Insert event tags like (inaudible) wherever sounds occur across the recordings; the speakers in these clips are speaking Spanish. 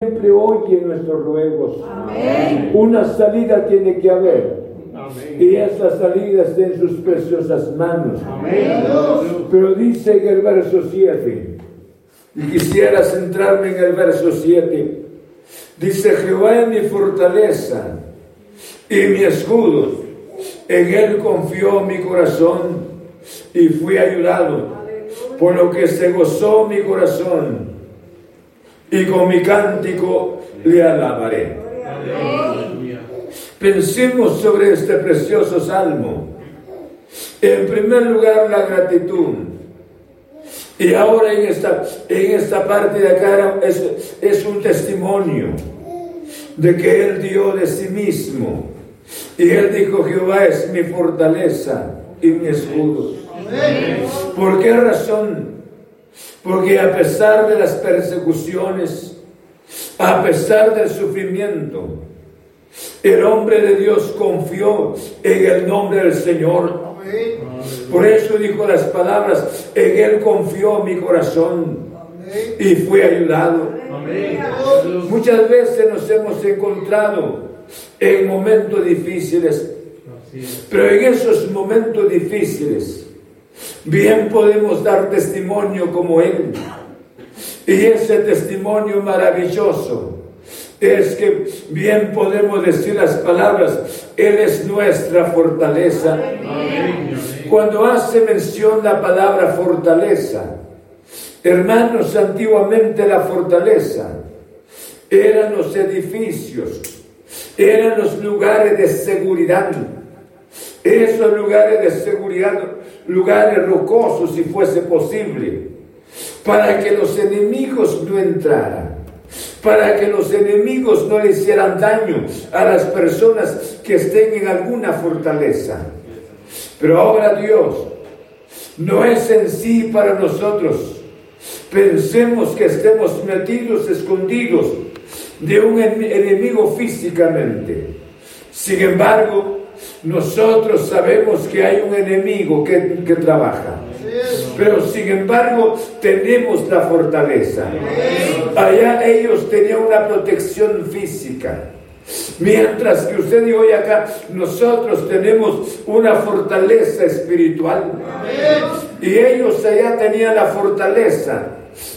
siempre oye nuestros ruegos. Una salida tiene que haber. Y esa salida está en sus preciosas manos. Pero dice en el verso 7, y quisiera centrarme en el verso 7, dice Jehová es mi fortaleza y mi escudo. En él confió mi corazón y fui ayudado, por lo que se gozó mi corazón y con mi cántico le alabaré. Pensemos sobre este precioso salmo. En primer lugar, la gratitud. Y ahora en esta, en esta parte de acá es, es un testimonio de que Él dio de sí mismo. Y Él dijo, Jehová es mi fortaleza y mi escudo. ¿Por qué razón? Porque a pesar de las persecuciones, a pesar del sufrimiento, el hombre de Dios confió en el nombre del Señor. Por eso dijo las palabras, en Él confió mi corazón y fui ayudado. Muchas veces nos hemos encontrado en momentos difíciles, pero en esos momentos difíciles, bien podemos dar testimonio como Él. Y ese testimonio maravilloso es que bien podemos decir las palabras, Él es nuestra fortaleza. Cuando hace mención la palabra fortaleza, hermanos, antiguamente la fortaleza eran los edificios, eran los lugares de seguridad. Esos lugares de seguridad, lugares rocosos si fuese posible, para que los enemigos no entraran para que los enemigos no le hicieran daño a las personas que estén en alguna fortaleza. Pero ahora Dios no es en sí para nosotros. Pensemos que estemos metidos, escondidos de un enemigo físicamente. Sin embargo, nosotros sabemos que hay un enemigo que, que trabaja. Pero sin embargo tenemos la fortaleza. Allá ellos tenían una protección física. Mientras que usted y hoy acá, nosotros tenemos una fortaleza espiritual. Y ellos allá tenían la fortaleza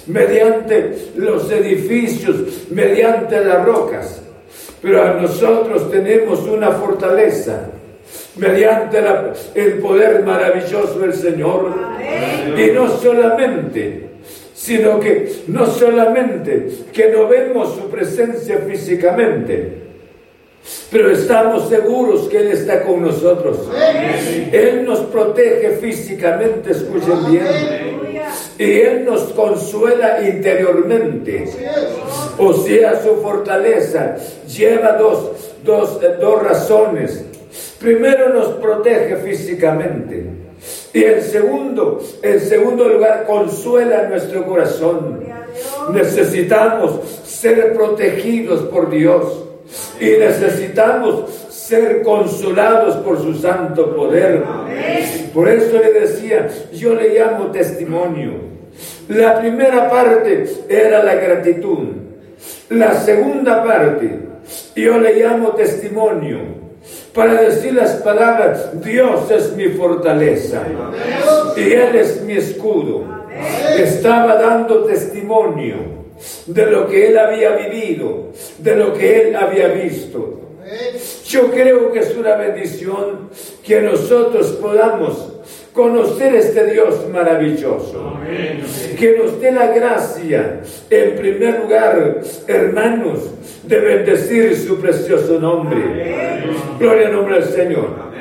mediante los edificios, mediante las rocas. Pero a nosotros tenemos una fortaleza mediante el poder maravilloso del Señor. Y no solamente, sino que no solamente que no vemos su presencia físicamente, pero estamos seguros que Él está con nosotros. Él nos protege físicamente, escuchen bien. Y Él nos consuela interiormente. O sea, su fortaleza lleva dos, dos, dos razones. Primero nos protege físicamente. Y en segundo, en segundo lugar, consuela nuestro corazón. Necesitamos ser protegidos por Dios. Y necesitamos ser consolados por su santo poder. Por eso le decía, yo le llamo testimonio. La primera parte era la gratitud. La segunda parte, yo le llamo testimonio para decir las palabras, Dios es mi fortaleza y Él es mi escudo. Estaba dando testimonio de lo que Él había vivido, de lo que Él había visto. Yo creo que es una bendición que nosotros podamos conocer este Dios maravilloso. Que nos dé la gracia, en primer lugar, hermanos, de bendecir su precioso nombre. Gloria al nombre del Señor.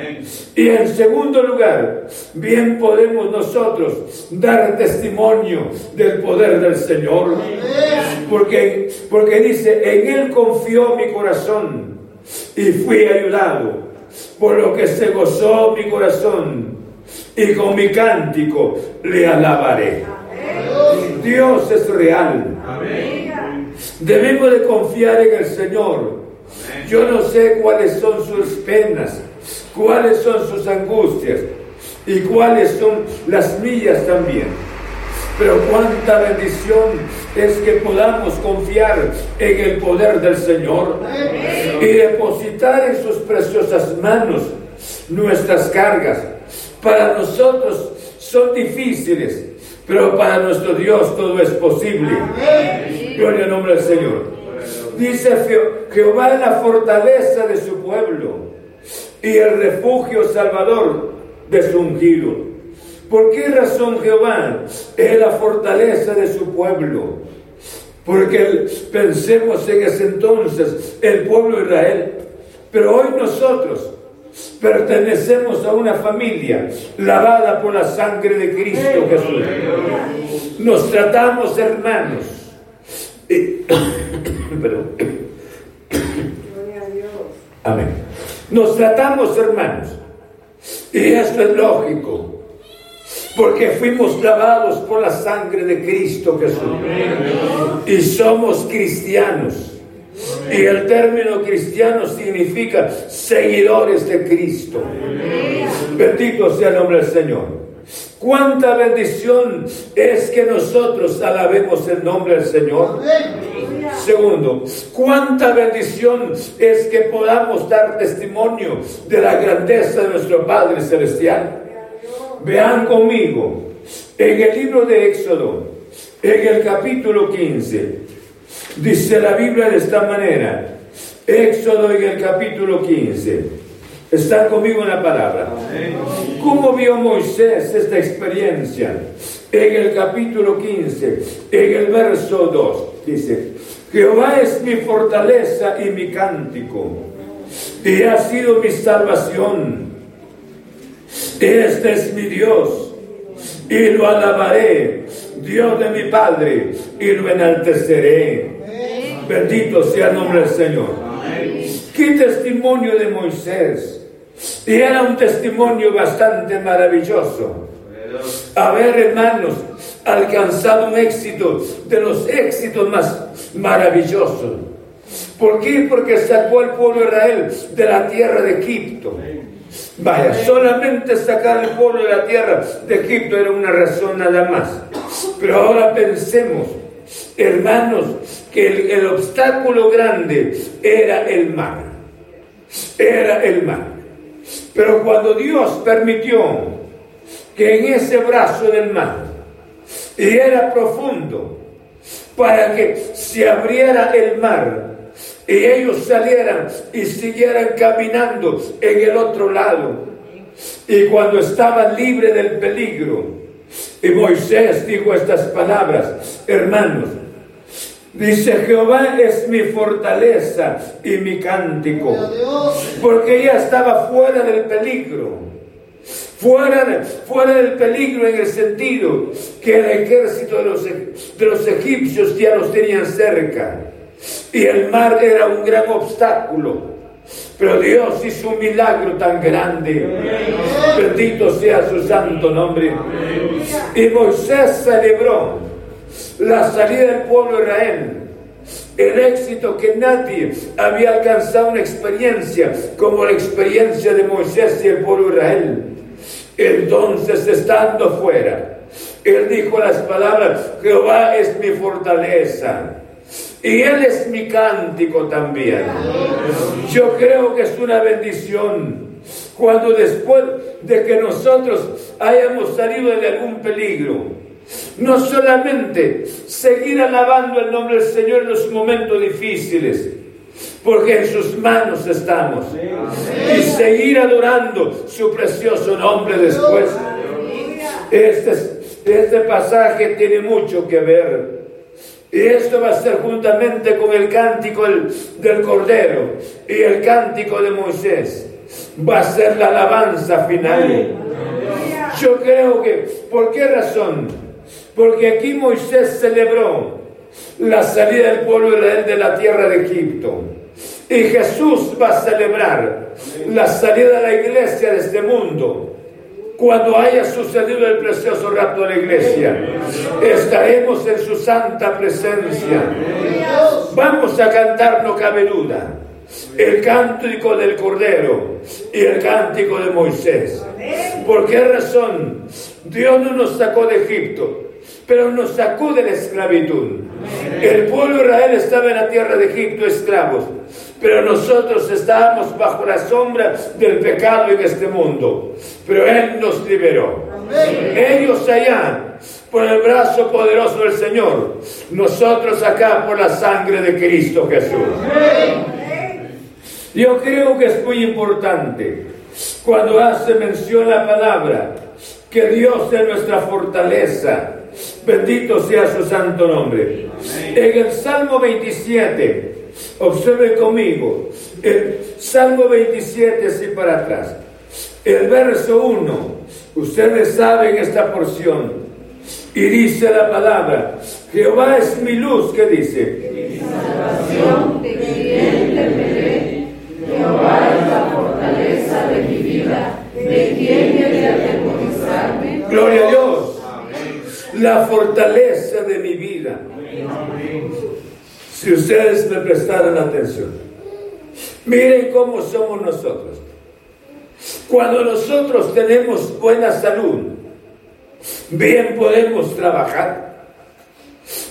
Y en segundo lugar, bien podemos nosotros dar testimonio del poder del Señor. Porque, porque dice, en Él confió mi corazón y fui ayudado, por lo que se gozó mi corazón y con mi cántico le alabaré. Dios es real. Debemos de confiar en el Señor. Yo no sé cuáles son sus penas, cuáles son sus angustias y cuáles son las millas también. Pero cuánta bendición es que podamos confiar en el poder del Señor y depositar en sus preciosas manos nuestras cargas. Para nosotros son difíciles, pero para nuestro Dios todo es posible. Gloria al nombre del Señor. Dice Jehová es la fortaleza de su pueblo y el refugio salvador de su ungido. ¿Por qué razón Jehová es la fortaleza de su pueblo? Porque pensemos en ese entonces el pueblo de Israel, pero hoy nosotros pertenecemos a una familia lavada por la sangre de Cristo Jesús. Nos tratamos hermanos. (coughs) Amén. Nos tratamos hermanos. Y esto es lógico. Porque fuimos lavados por la sangre de Cristo Jesús. Y somos cristianos. Y el término cristiano significa seguidores de Cristo. Bendito sea el nombre del Señor. Cuánta bendición es que nosotros alabemos el nombre del Señor. Segundo, cuánta bendición es que podamos dar testimonio de la grandeza de nuestro Padre Celestial. Vean conmigo, en el libro de Éxodo, en el capítulo 15, dice la Biblia de esta manera, Éxodo en el capítulo 15. Están conmigo en la palabra. ¿Cómo vio Moisés esta experiencia? En el capítulo 15, en el verso 2, dice, Jehová es mi fortaleza y mi cántico, y ha sido mi salvación. Este es mi Dios, y lo alabaré, Dios de mi Padre, y lo enalteceré. Bendito sea el nombre del Señor. Qué testimonio de Moisés. Y era un testimonio bastante maravilloso. Haber, hermanos, alcanzado un éxito de los éxitos más maravillosos. ¿Por qué? Porque sacó al pueblo de Israel de la tierra de Egipto. Vaya, solamente sacar al pueblo de la tierra de Egipto era una razón nada más. Pero ahora pensemos, hermanos, que el, el obstáculo grande era el mar. Era el mar. Pero cuando Dios permitió que en ese brazo del mar, y era profundo, para que se abriera el mar y ellos salieran y siguieran caminando en el otro lado. Y cuando estaban libres del peligro, y Moisés dijo estas palabras, hermanos, Dice, Jehová es mi fortaleza y mi cántico. Porque ella estaba fuera del peligro. Fuera, fuera del peligro en el sentido que el ejército de los, de los egipcios ya los tenían cerca. Y el mar era un gran obstáculo. Pero Dios hizo un milagro tan grande. Bendito sea su santo nombre. Y Moisés celebró la salida del pueblo de Israel, el éxito que nadie había alcanzado una experiencia como la experiencia de Moisés y el pueblo de Israel. Entonces, estando fuera, él dijo las palabras, Jehová es mi fortaleza. Y Él es mi cántico también. Yo creo que es una bendición cuando después de que nosotros hayamos salido de algún peligro, no solamente seguir alabando el nombre del Señor en los momentos difíciles, porque en sus manos estamos, y seguir adorando su precioso nombre después. Este, este pasaje tiene mucho que ver. Y esto va a ser juntamente con el cántico del, Cordero y el cántico de Moisés. Va a ser la alabanza final. Yo creo que, ¿por qué razón? Porque aquí Moisés celebró la salida del pueblo de la tierra de Egipto. Y Jesús va a celebrar la salida de la iglesia de este mundo. Cuando haya sucedido el precioso rapto de la iglesia, estaremos en su santa presencia. Vamos a cantar, no cabe duda, el cántico del Cordero y el cántico de Moisés. ¿Por qué razón? Dios no nos sacó de Egipto pero nos sacó de la esclavitud. El pueblo de Israel estaba en la tierra de Egipto esclavos, pero nosotros estábamos bajo la sombra del pecado en este mundo. Pero Él nos liberó. Ellos allá por el brazo poderoso del Señor, nosotros acá por la sangre de Cristo Jesús. Yo creo que es muy importante cuando hace mención la palabra que Dios es nuestra fortaleza. Bendito sea su santo nombre. En el Salmo 27, observe conmigo, el Salmo 27 así para atrás. El verso 1, ustedes saben esta porción. Y dice la palabra, Jehová es mi luz, ¿qué dice? Mi salvación, ¿de quién temeré? Jehová es la fortaleza de mi vida, ¿de quién he de atemorizarme? Gloria a Dios. La fortaleza de mi vida. Si ustedes me prestaran atención, miren cómo somos nosotros. Cuando nosotros tenemos buena salud, bien podemos trabajar,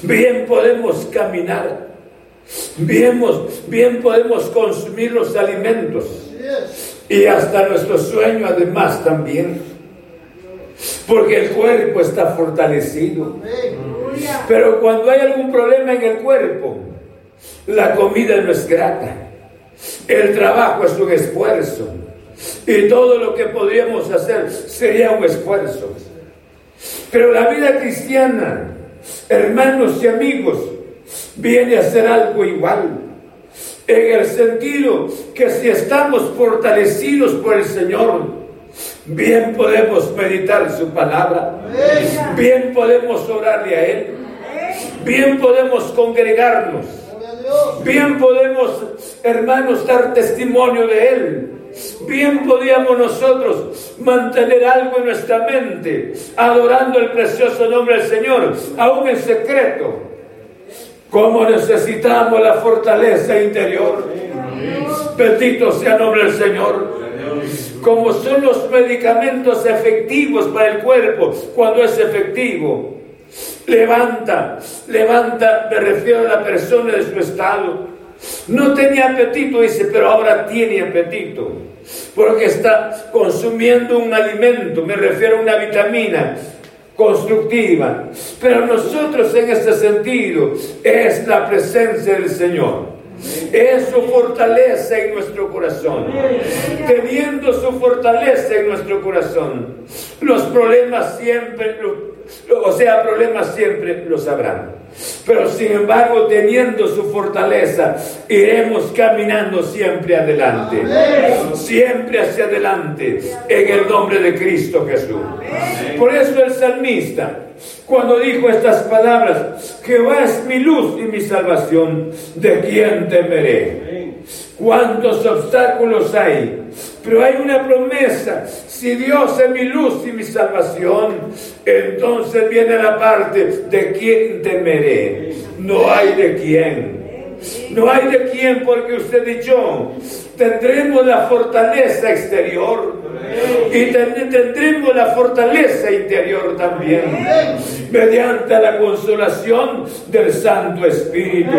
bien podemos caminar, bien, bien podemos consumir los alimentos y hasta nuestro sueño además también, porque el cuerpo está fortalecido. Pero cuando hay algún problema en el cuerpo, la comida no es grata, el trabajo es un esfuerzo. Y todo lo que podríamos hacer sería un esfuerzo. Pero la vida cristiana, hermanos y amigos, viene a ser algo igual. En el sentido que si estamos fortalecidos por el Señor, bien podemos meditar su palabra, bien podemos orarle a Él, bien podemos congregarnos, bien podemos, hermanos, dar testimonio de Él Bien podíamos nosotros mantener algo en nuestra mente, adorando el precioso nombre del Señor, aún en secreto. Como necesitamos la fortaleza interior. Bendito sea el nombre del Señor. Como son los medicamentos efectivos para el cuerpo cuando es efectivo. Levanta, levanta, me refiero a la persona de su estado no tenía apetito, dice, pero ahora tiene apetito. Porque está consumiendo un alimento, me refiero a una vitamina constructiva. Pero nosotros en este sentido es la presencia del Señor. Es su fortaleza en nuestro corazón. Teniendo su fortaleza en nuestro corazón, los problemas siempre, o sea, problemas siempre los habrán. Pero sin embargo, teniendo su fortaleza, iremos caminando siempre adelante. Siempre hacia adelante, en el nombre de Cristo Jesús. Por eso el salmista, cuando dijo estas palabras, Jehová es mi luz y mi salvación, ¿de quién temeré? ¿Cuántos obstáculos hay? Pero hay una promesa. Si Dios es mi luz y mi salvación, entonces viene la parte de quién temeré. No hay de quién. No hay de quién porque usted y yo tendremos la fortaleza exterior y tendremos la fortaleza interior también mediante la consolación del Santo Espíritu.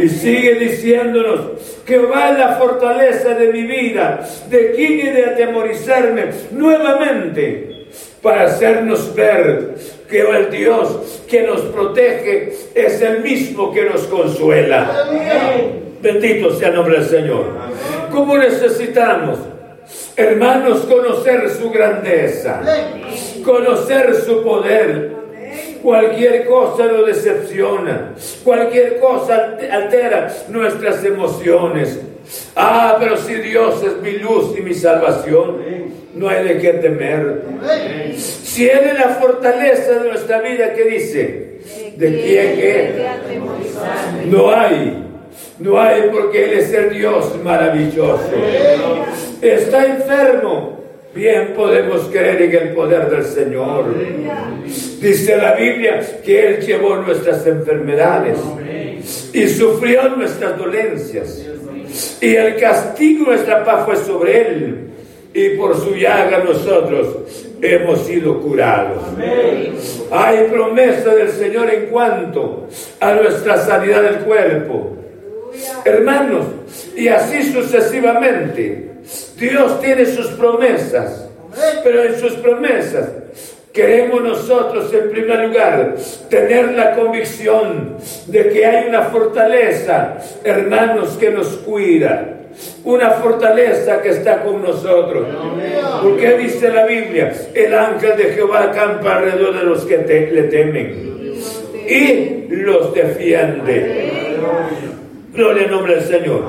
Y sigue diciéndonos que va la fortaleza de mi vida, de quién he de atemorizarme nuevamente para hacernos ver que el Dios que nos protege es el mismo que nos consuela. Bendito sea el nombre del Señor. ¿Cómo necesitamos? Hermanos, conocer su grandeza, conocer su poder. Cualquier cosa lo decepciona, cualquier cosa altera nuestras emociones. Ah, pero si Dios es mi luz y mi salvación, no hay de qué temer. Si Él es la fortaleza de nuestra vida, ¿qué dice? ¿De quién? No hay. No hay porque Él es el Dios maravilloso. Está enfermo. Bien podemos creer en el poder del Señor. Dice la Biblia que Él llevó nuestras enfermedades y sufrió nuestras dolencias. Y el castigo de nuestra paz fue sobre Él y por su llaga nosotros hemos sido curados. Hay promesa del Señor en cuanto a nuestra sanidad del cuerpo. Hermanos, y así sucesivamente. Dios tiene sus promesas, pero en sus promesas Queremos nosotros, en primer lugar, tener la convicción de que hay una fortaleza, hermanos, que nos cuida. Una fortaleza que está con nosotros. Porque dice la Biblia, el ángel de Jehová acampa alrededor de los que le temen y los defiende. Gloria al nombre del Señor.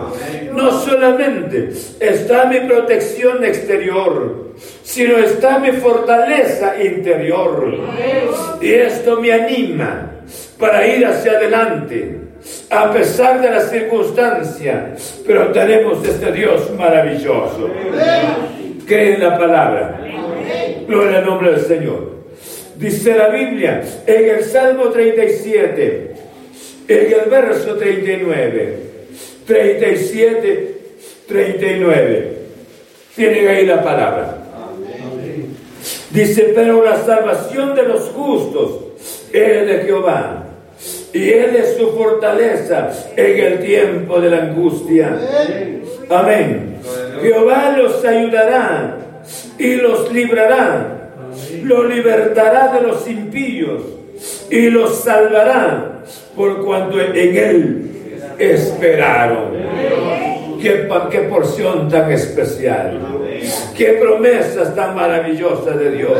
No solamente está mi protección exterior, sino está mi fortaleza interior. Y esto me anima para ir hacia adelante, a pesar de las circunstancias. Pero tenemos este Dios maravilloso. Cree en la palabra. Gloria al nombre del Señor. Dice la Biblia en el Salmo 37 en el verso 39, 37, 39. Tienen ahí la palabra. Dice, pero la salvación de los justos es de Jehová. Y Él es su fortaleza en el tiempo de la angustia. Amén. Jehová los ayudará y los librará. Lo libertará de los impíos y los salvará por cuanto en Él esperaron. Qué, qué porción tan especial. Qué promesas tan maravillosas de Dios.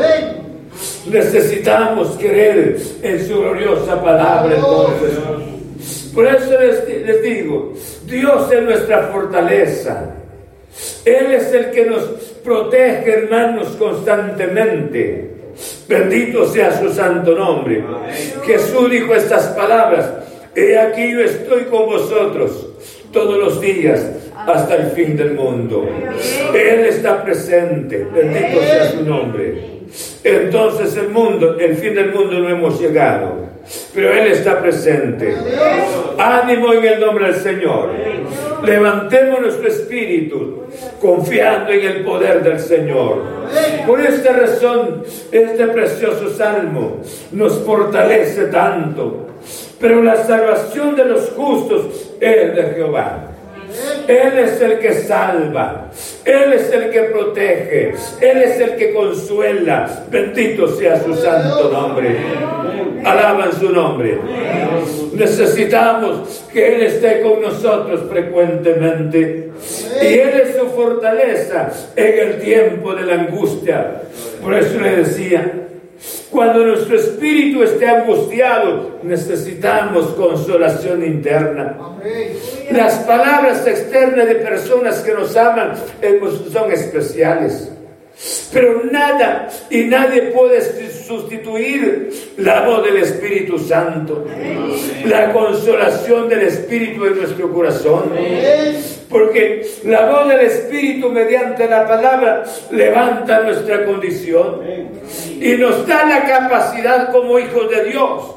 Necesitamos creer en su gloriosa palabra entonces. Por eso les, les digo, Dios es nuestra fortaleza. Él es el que nos protege, hermanos, constantemente. Bendito sea su santo nombre. Jesús dijo estas palabras. He aquí yo estoy con vosotros todos los días hasta el fin del mundo. Él está presente. Bendito sea su nombre. Entonces el mundo, el fin del mundo no hemos llegado. Pero Él está presente. Ánimo en el nombre del Señor. Levantemos nuestro espíritu confiando en el poder del Señor. Por esta razón, este precioso salmo nos fortalece tanto. Pero la salvación de los justos es de Jehová. Él es el que salva, Él es el que protege, Él es el que consuela. Bendito sea su santo nombre. Alaban su nombre. Necesitamos que Él esté con nosotros frecuentemente. Y Él es su fortaleza en el tiempo de la angustia. Por eso le decía, cuando nuestro espíritu esté angustiado, necesitamos consolación interna. Las palabras externas de personas que nos aman son especiales. Pero nada y nadie puede sustituir la voz del Espíritu Santo, la consolación del Espíritu en nuestro corazón. Porque la voz del Espíritu mediante la palabra levanta nuestra condición y nos da la capacidad como hijos de Dios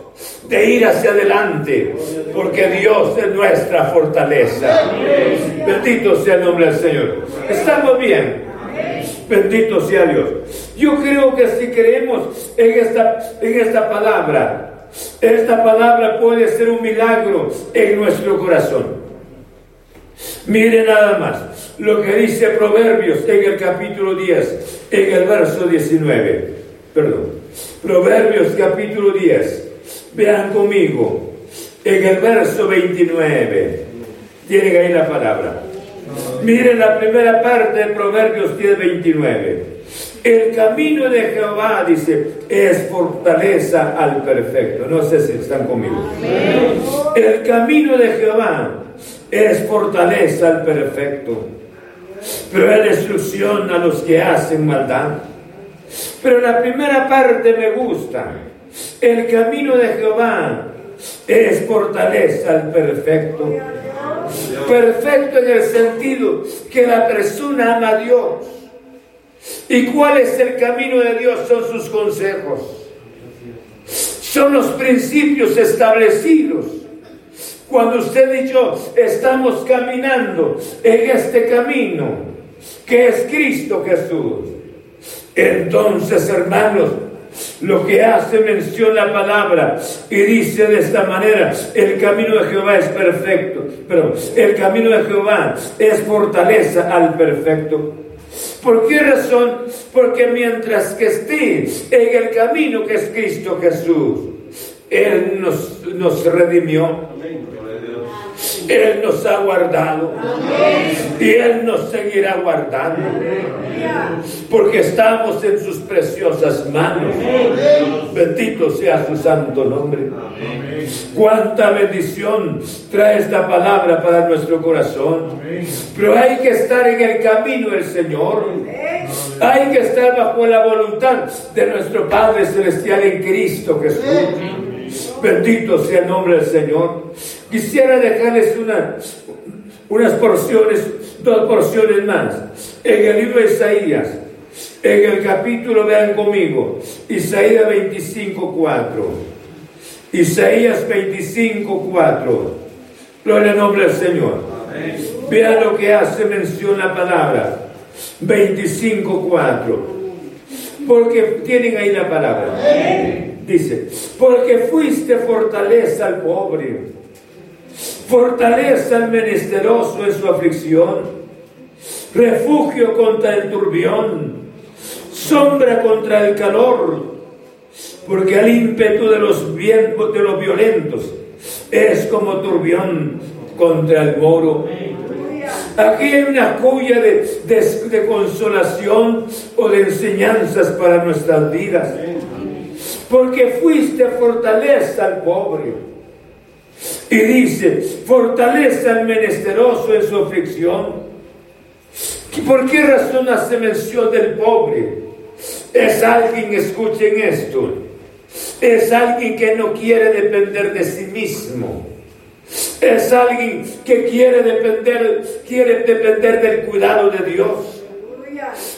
de ir hacia adelante, porque Dios es nuestra fortaleza. Bendito sea el nombre del Señor. Estamos bien. Bendito sea Dios. Yo creo que si creemos en esta, en esta palabra, esta palabra puede ser un milagro en nuestro corazón. Mire nada más lo que dice Proverbios en el capítulo 10, en el verso 19. Perdón. Proverbios capítulo 10. Vean conmigo en el verso 29. Tienen ahí la palabra. Miren la primera parte de Proverbios 10, 29. El camino de Jehová, dice, es fortaleza al perfecto. No sé si están conmigo. El camino de Jehová es fortaleza al perfecto, pero es destrucción a los que hacen maldad. Pero la primera parte me gusta. El camino de Jehová es fortaleza al perfecto. Perfecto en el sentido que la persona ama a Dios. ¿Y cuál es el camino de Dios? Son sus consejos. Son los principios establecidos. Cuando usted y yo estamos caminando en este camino, que es Cristo Jesús. Entonces, hermanos, lo que hace mención la palabra y dice de esta manera, el camino de Jehová es perfecto, pero el camino de Jehová es fortaleza al perfecto. ¿Por qué razón? Porque mientras que esté en el camino que es Cristo Jesús, Él nos, nos redimió. Él nos ha guardado y Él nos seguirá guardando porque estamos en sus preciosas manos. Bendito sea su santo nombre. Cuánta bendición trae esta palabra para nuestro corazón. Pero hay que estar en el camino del Señor. Hay que estar bajo la voluntad de nuestro Padre Celestial en Cristo Jesús. Bendito sea el nombre del Señor. Quisiera dejarles una, unas porciones, dos porciones más. En el libro de Isaías, en el capítulo, vean conmigo, Isaías 25, 4. Isaías 25, 4. Gloria al nombre del Señor. Vean lo que hace mención la palabra. 25, 4. Porque tienen ahí la palabra. Dice, porque fuiste fortaleza al pobre fortaleza al menesteroso en su aflicción, refugio contra el turbión, sombra contra el calor, porque al ímpetu de los vientos de los violentos es como turbión contra el moro. Aquí hay una cuya de, de consolación o de enseñanzas para nuestras vidas. Porque fuiste fortaleza al pobre y dice, fortalece al menesteroso en su aflicción. ¿Por qué razón hace mención del pobre? Es alguien, escuchen esto, es alguien que no quiere depender de sí mismo. Es alguien que quiere depender, quiere depender del cuidado de Dios.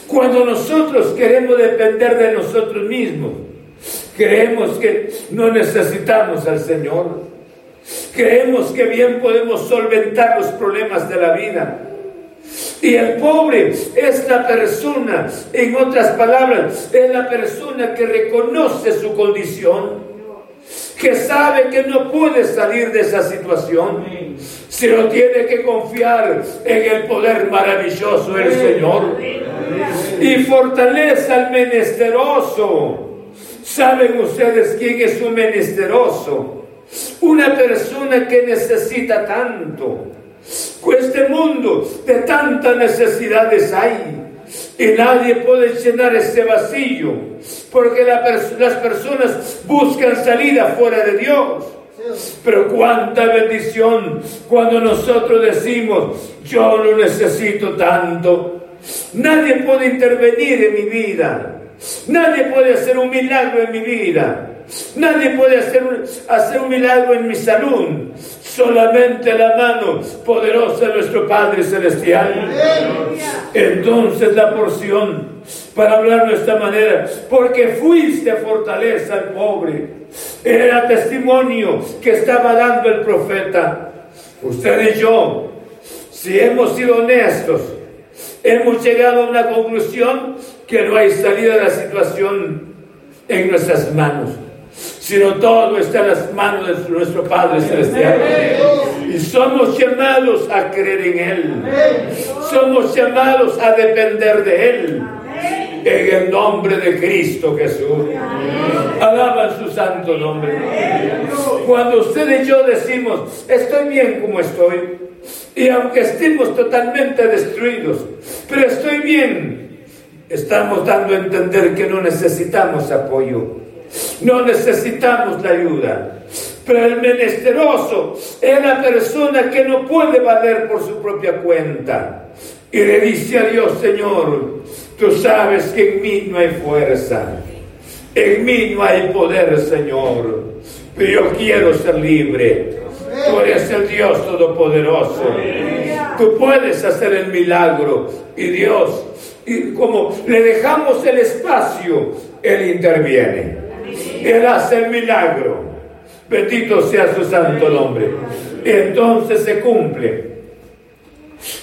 Cuando nosotros queremos depender de nosotros mismos, creemos que no necesitamos al Señor. Creemos que bien podemos solventar los problemas de la vida. Y el pobre es la persona, en otras palabras, es la persona que reconoce su condición, que sabe que no puede salir de esa situación, sino tiene que confiar en el poder maravilloso del Señor. Y fortalece al menesteroso. ¿Saben ustedes quién es un menesteroso? Una persona que necesita tanto. Este mundo de tantas necesidades hay. Y nadie puede llenar ese vacío. Porque las personas buscan salida fuera de Dios. Pero cuánta bendición cuando nosotros decimos, yo no necesito tanto. Nadie puede intervenir en mi vida. Nadie puede hacer un milagro en mi vida. Nadie puede hacer un, hacer un milagro en mi salud. Solamente la mano poderosa de nuestro Padre Celestial. Entonces la porción para hablar de esta manera, porque fuiste fortaleza al pobre. Era testimonio que estaba dando el profeta. Usted y yo, si hemos sido honestos, hemos llegado a una conclusión que no hay salida de la situación en nuestras manos sino todo está en las manos de nuestro Padre Celestial. Y somos llamados a creer en Él. Somos llamados a depender de Él. En el nombre de Cristo Jesús. Alaban su santo nombre. Cuando usted y yo decimos, estoy bien como estoy, y aunque estemos totalmente destruidos, pero estoy bien, estamos dando a entender que no necesitamos apoyo no necesitamos la ayuda. Pero el menesteroso es la persona que no puede valer por su propia cuenta. Y le dice a Dios, Señor, tú sabes que en mí no hay fuerza. En mí no hay poder, Señor. Pero yo quiero ser libre. Eres el Dios Todopoderoso. Tú puedes hacer el milagro. Y Dios, y como le dejamos el espacio, Él interviene. Él hace el milagro. Bendito sea su santo nombre. Entonces se cumple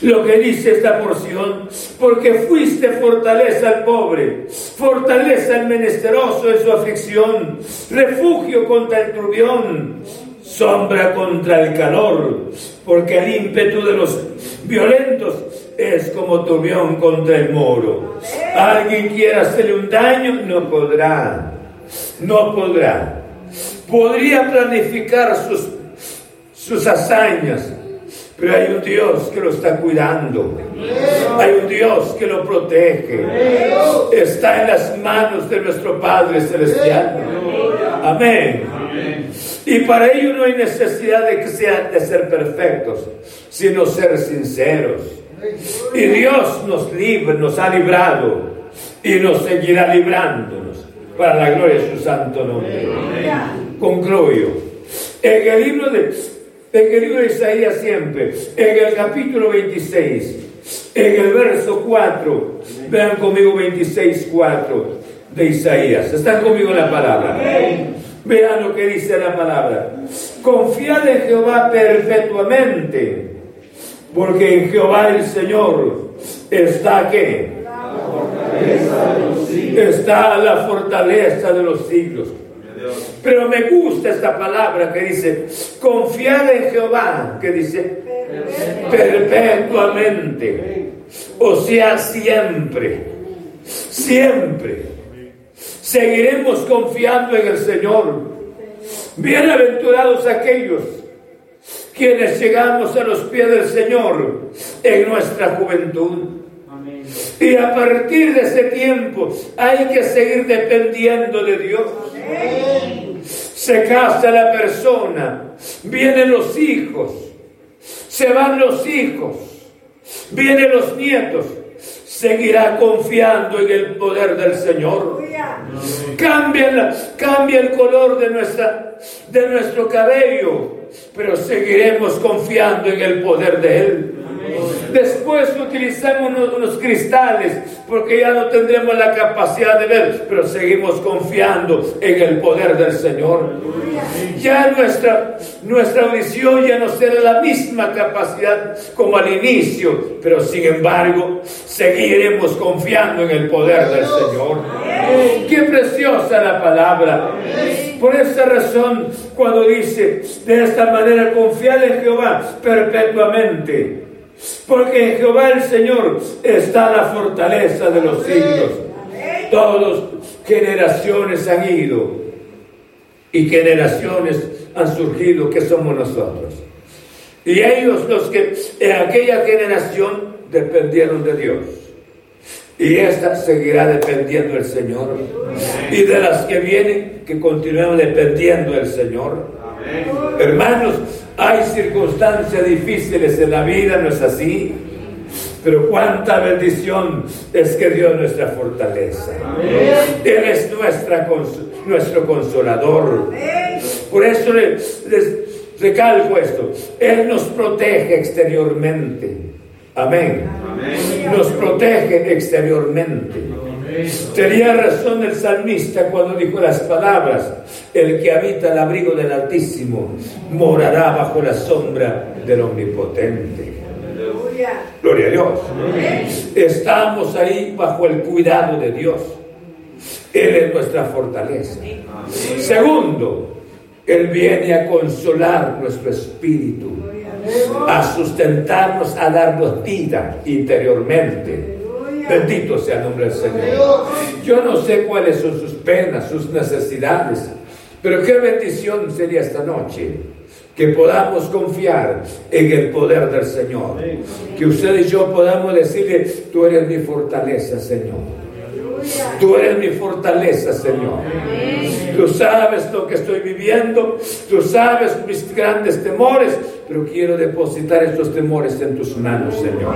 lo que dice esta porción, porque fuiste fortaleza al pobre, fortaleza al menesteroso en su aflicción, refugio contra el turbión, sombra contra el calor, porque el ímpetu de los violentos es como turbión contra el moro. Alguien quiera hacerle un daño, no podrá, no podrá. Podría planificar sus, sus hazañas, pero hay un Dios que lo está cuidando. Hay un Dios que lo protege. Está en las manos de nuestro Padre Celestial. Amén. Y para ello no hay necesidad de que sean de ser perfectos, sino ser sinceros. Y Dios nos libre, nos ha librado y nos seguirá librándonos para la gloria de su santo nombre. Concluyo. En el libro de en el libro de Isaías siempre, en el capítulo 26, en el verso 4, vean conmigo 26, 4 de Isaías. ¿Están conmigo en la palabra? Vean lo que dice la palabra. Confiad en Jehová perpetuamente, porque en Jehová el Señor está qué? Está la fortaleza de los siglos. Pero me gusta esta palabra que dice, confiar en Jehová, que dice, perpetuamente, o sea, siempre, siempre. Seguiremos confiando en el Señor. Bienaventurados aquellos quienes llegamos a los pies del Señor en nuestra juventud. Y a partir de ese tiempo hay que seguir dependiendo de Dios. Se casa la persona, vienen los hijos, se van los hijos, vienen los nietos, seguirá confiando en el poder del Señor. Cambia, cambia el color de, nuestra, de nuestro cabello, pero seguiremos confiando en el poder de Él. Después utilizamos unos, cristales porque ya no tendremos la capacidad de ver, pero seguimos confiando en el poder del Señor. Ya nuestra, nuestra audición ya no será la misma capacidad como al inicio, pero sin embargo seguiremos confiando en el poder del Señor. Qué preciosa la palabra. Por esa razón, cuando dice de esta manera, confiar en Jehová perpetuamente porque en Jehová el Señor está la fortaleza de los siglos. Todas generaciones han ido y generaciones han surgido que somos nosotros. Y ellos los que en aquella generación dependieron de Dios. Y esta seguirá dependiendo del Señor. Y de las que vienen, que continúan dependiendo del Señor. Hermanos, hay circunstancias difíciles en la vida, ¿no es así? Pero cuánta bendición es que Dios es nuestra fortaleza. Él es nuestra, nuestro consolador. Por eso les, recalco esto. Él nos protege exteriormente. Amén. Nos protege exteriormente. Tenía razón el salmista cuando dijo las palabras, el que habita el abrigo del Altísimo morará bajo la sombra del Omnipotente. Gloria a Dios. Estamos ahí bajo el cuidado de Dios. Él es nuestra fortaleza. Segundo, Él viene a consolar nuestro espíritu, a sustentarnos, a darnos vida interiormente Bendito sea el nombre del Señor. Yo no sé cuáles son sus penas, sus necesidades, pero qué bendición sería esta noche que podamos confiar en el poder del Señor. Que usted y yo podamos decirle, tú eres mi fortaleza, Señor. Tú eres mi fortaleza, Señor. Tú sabes lo que estoy viviendo, tú sabes mis grandes temores, pero quiero depositar estos temores en tus manos, Señor.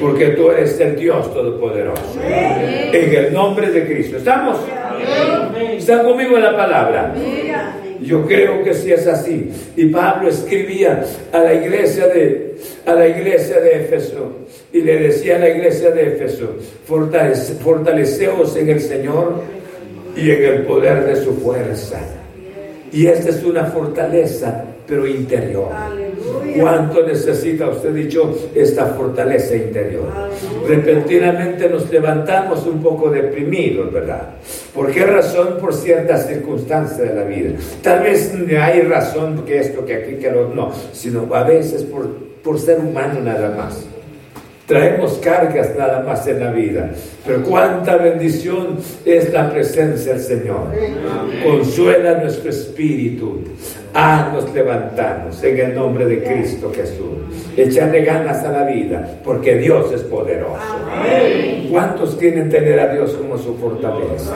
Porque tú eres el Dios Todopoderoso. En el nombre de Cristo. ¿Estamos? ¿Están conmigo en la palabra? Yo creo que sí es así. Y Pablo escribía a la iglesia de, a la iglesia de Éfeso y le decía a la iglesia de Éfeso, fortaleceos en el Señor y en el poder de su fuerza. Y esta es una fortaleza, pero interior. ¿Cuánto necesita usted dicho esta fortaleza interior? Repentinamente nos levantamos un poco deprimidos, ¿verdad? ¿Por qué razón? Por ciertas circunstancias de la vida. Tal vez hay razón que esto, que aquí, que lo no, sino a veces por, por ser humano nada más. Traemos cargas nada más en la vida, pero cuánta bendición es la presencia del Señor. Consuela nuestro espíritu. Haznos levantarnos en el nombre de Cristo Jesús. Echarle ganas a la vida, porque Dios es poderoso. ¿Cuántos quieren tener a Dios como su fortaleza?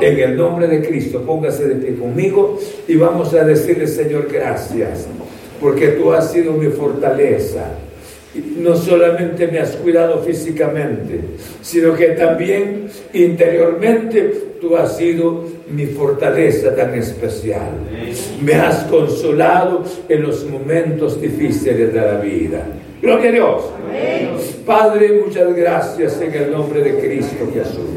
En el nombre de Cristo, póngase de pie conmigo y vamos a decirle, Señor, gracias, porque tú has sido mi fortaleza no solamente me has cuidado físicamente, sino que también interiormente tú has sido mi fortaleza tan especial. Me has consolado en los momentos difíciles de la vida. Gloria a Dios. Padre, muchas gracias en el nombre de Cristo Jesús.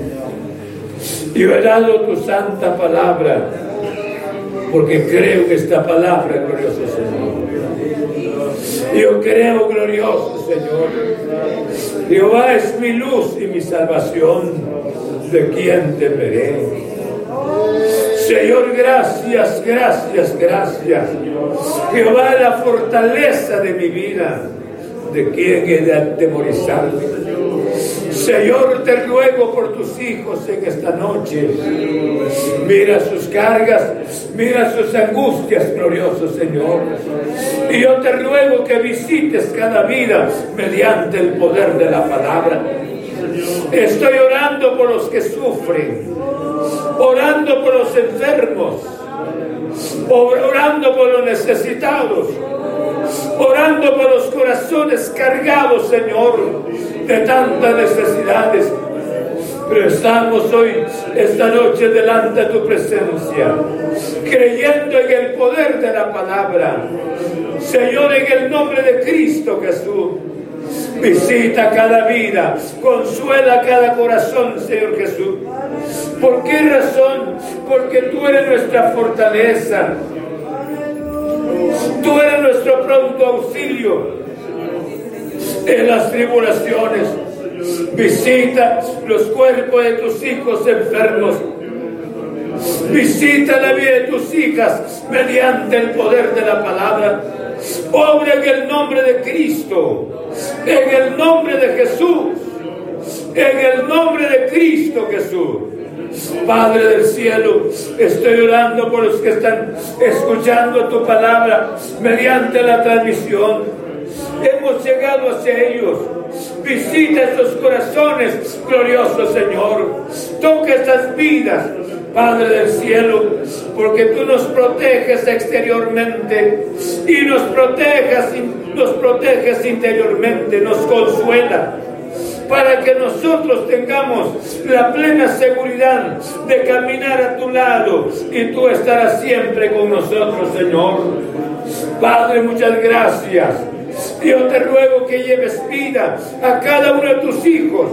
Yo he dado tu santa palabra porque creo que esta palabra, glorioso Señor, yo creo, glorioso Señor. Jehová es mi luz y mi salvación. ¿De quién temeré? Señor, gracias, gracias, gracias. Jehová es la fortaleza de mi vida. ¿De quién he de atemorizarme? Señor, te ruego por tus hijos en esta noche. Mira sus cargas, mira sus angustias, glorioso Señor. Y yo te ruego que visites cada vida mediante el poder de la palabra. Estoy orando por los que sufren, orando por los enfermos, orando por los necesitados, orando por los corazones cargados, Señor, de tantas necesidades. Pero estamos hoy, esta noche, delante de tu presencia, creyendo en el poder de la palabra. Señor, en el nombre de Cristo Jesús. Visita cada vida, consuela cada corazón, Señor Jesús. ¿Por qué razón? Porque tú eres nuestra fortaleza. Tú eres nuestro pronto auxilio en las tribulaciones. Visita los cuerpos de tus hijos enfermos. Visita la vida de tus hijas mediante el poder de la palabra. Obra en el nombre de Cristo, en el nombre de Jesús, en el nombre de Cristo Jesús. Padre del cielo, estoy orando por los que están escuchando tu palabra mediante la transmisión. Hemos llegado hacia ellos. Visita estos corazones, glorioso Señor. Toca estas vidas, Padre del cielo, porque tú nos proteges exteriormente y nos proteges, nos proteges interiormente, nos consuela para que nosotros tengamos la plena seguridad de caminar a tu lado y tú estarás siempre con nosotros, Señor. Padre, muchas gracias. Yo te ruego que lleves vida a cada uno de tus hijos,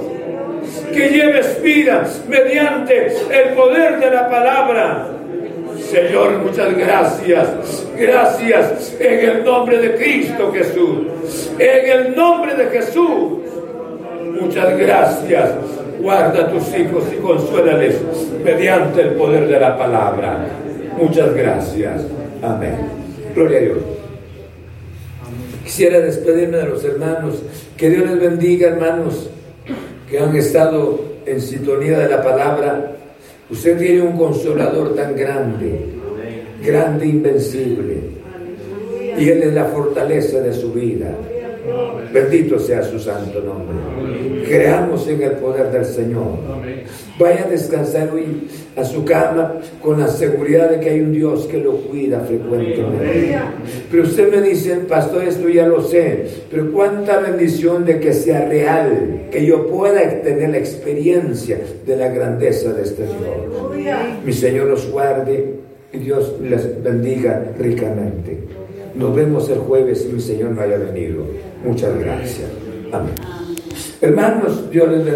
que lleves vida mediante el poder de la palabra. Señor, muchas gracias. Gracias en el nombre de Cristo Jesús. En el nombre de Jesús. Muchas gracias. Guarda a tus hijos y consuélales mediante el poder de la palabra. Muchas gracias. Amén. Gloria a Dios. Quisiera despedirme de los hermanos. Que Dios les bendiga, hermanos, que han estado en sintonía de la palabra. Usted tiene un consolador tan grande, grande, invencible. Y Él es la fortaleza de su vida. Bendito sea su santo nombre. Creamos en el poder del Señor. Vaya a descansar hoy a su cama con la seguridad de que hay un Dios que lo cuida frecuentemente. Pero usted me dice, pastor, esto ya lo sé, pero cuánta bendición de que sea real, que yo pueda tener la experiencia de la grandeza de este Dios. Mi Señor los guarde y Dios les bendiga ricamente. Nos vemos el jueves y mi Señor no haya venido. Muchas gracias. Amén. Hermanos, Dios les bendiga.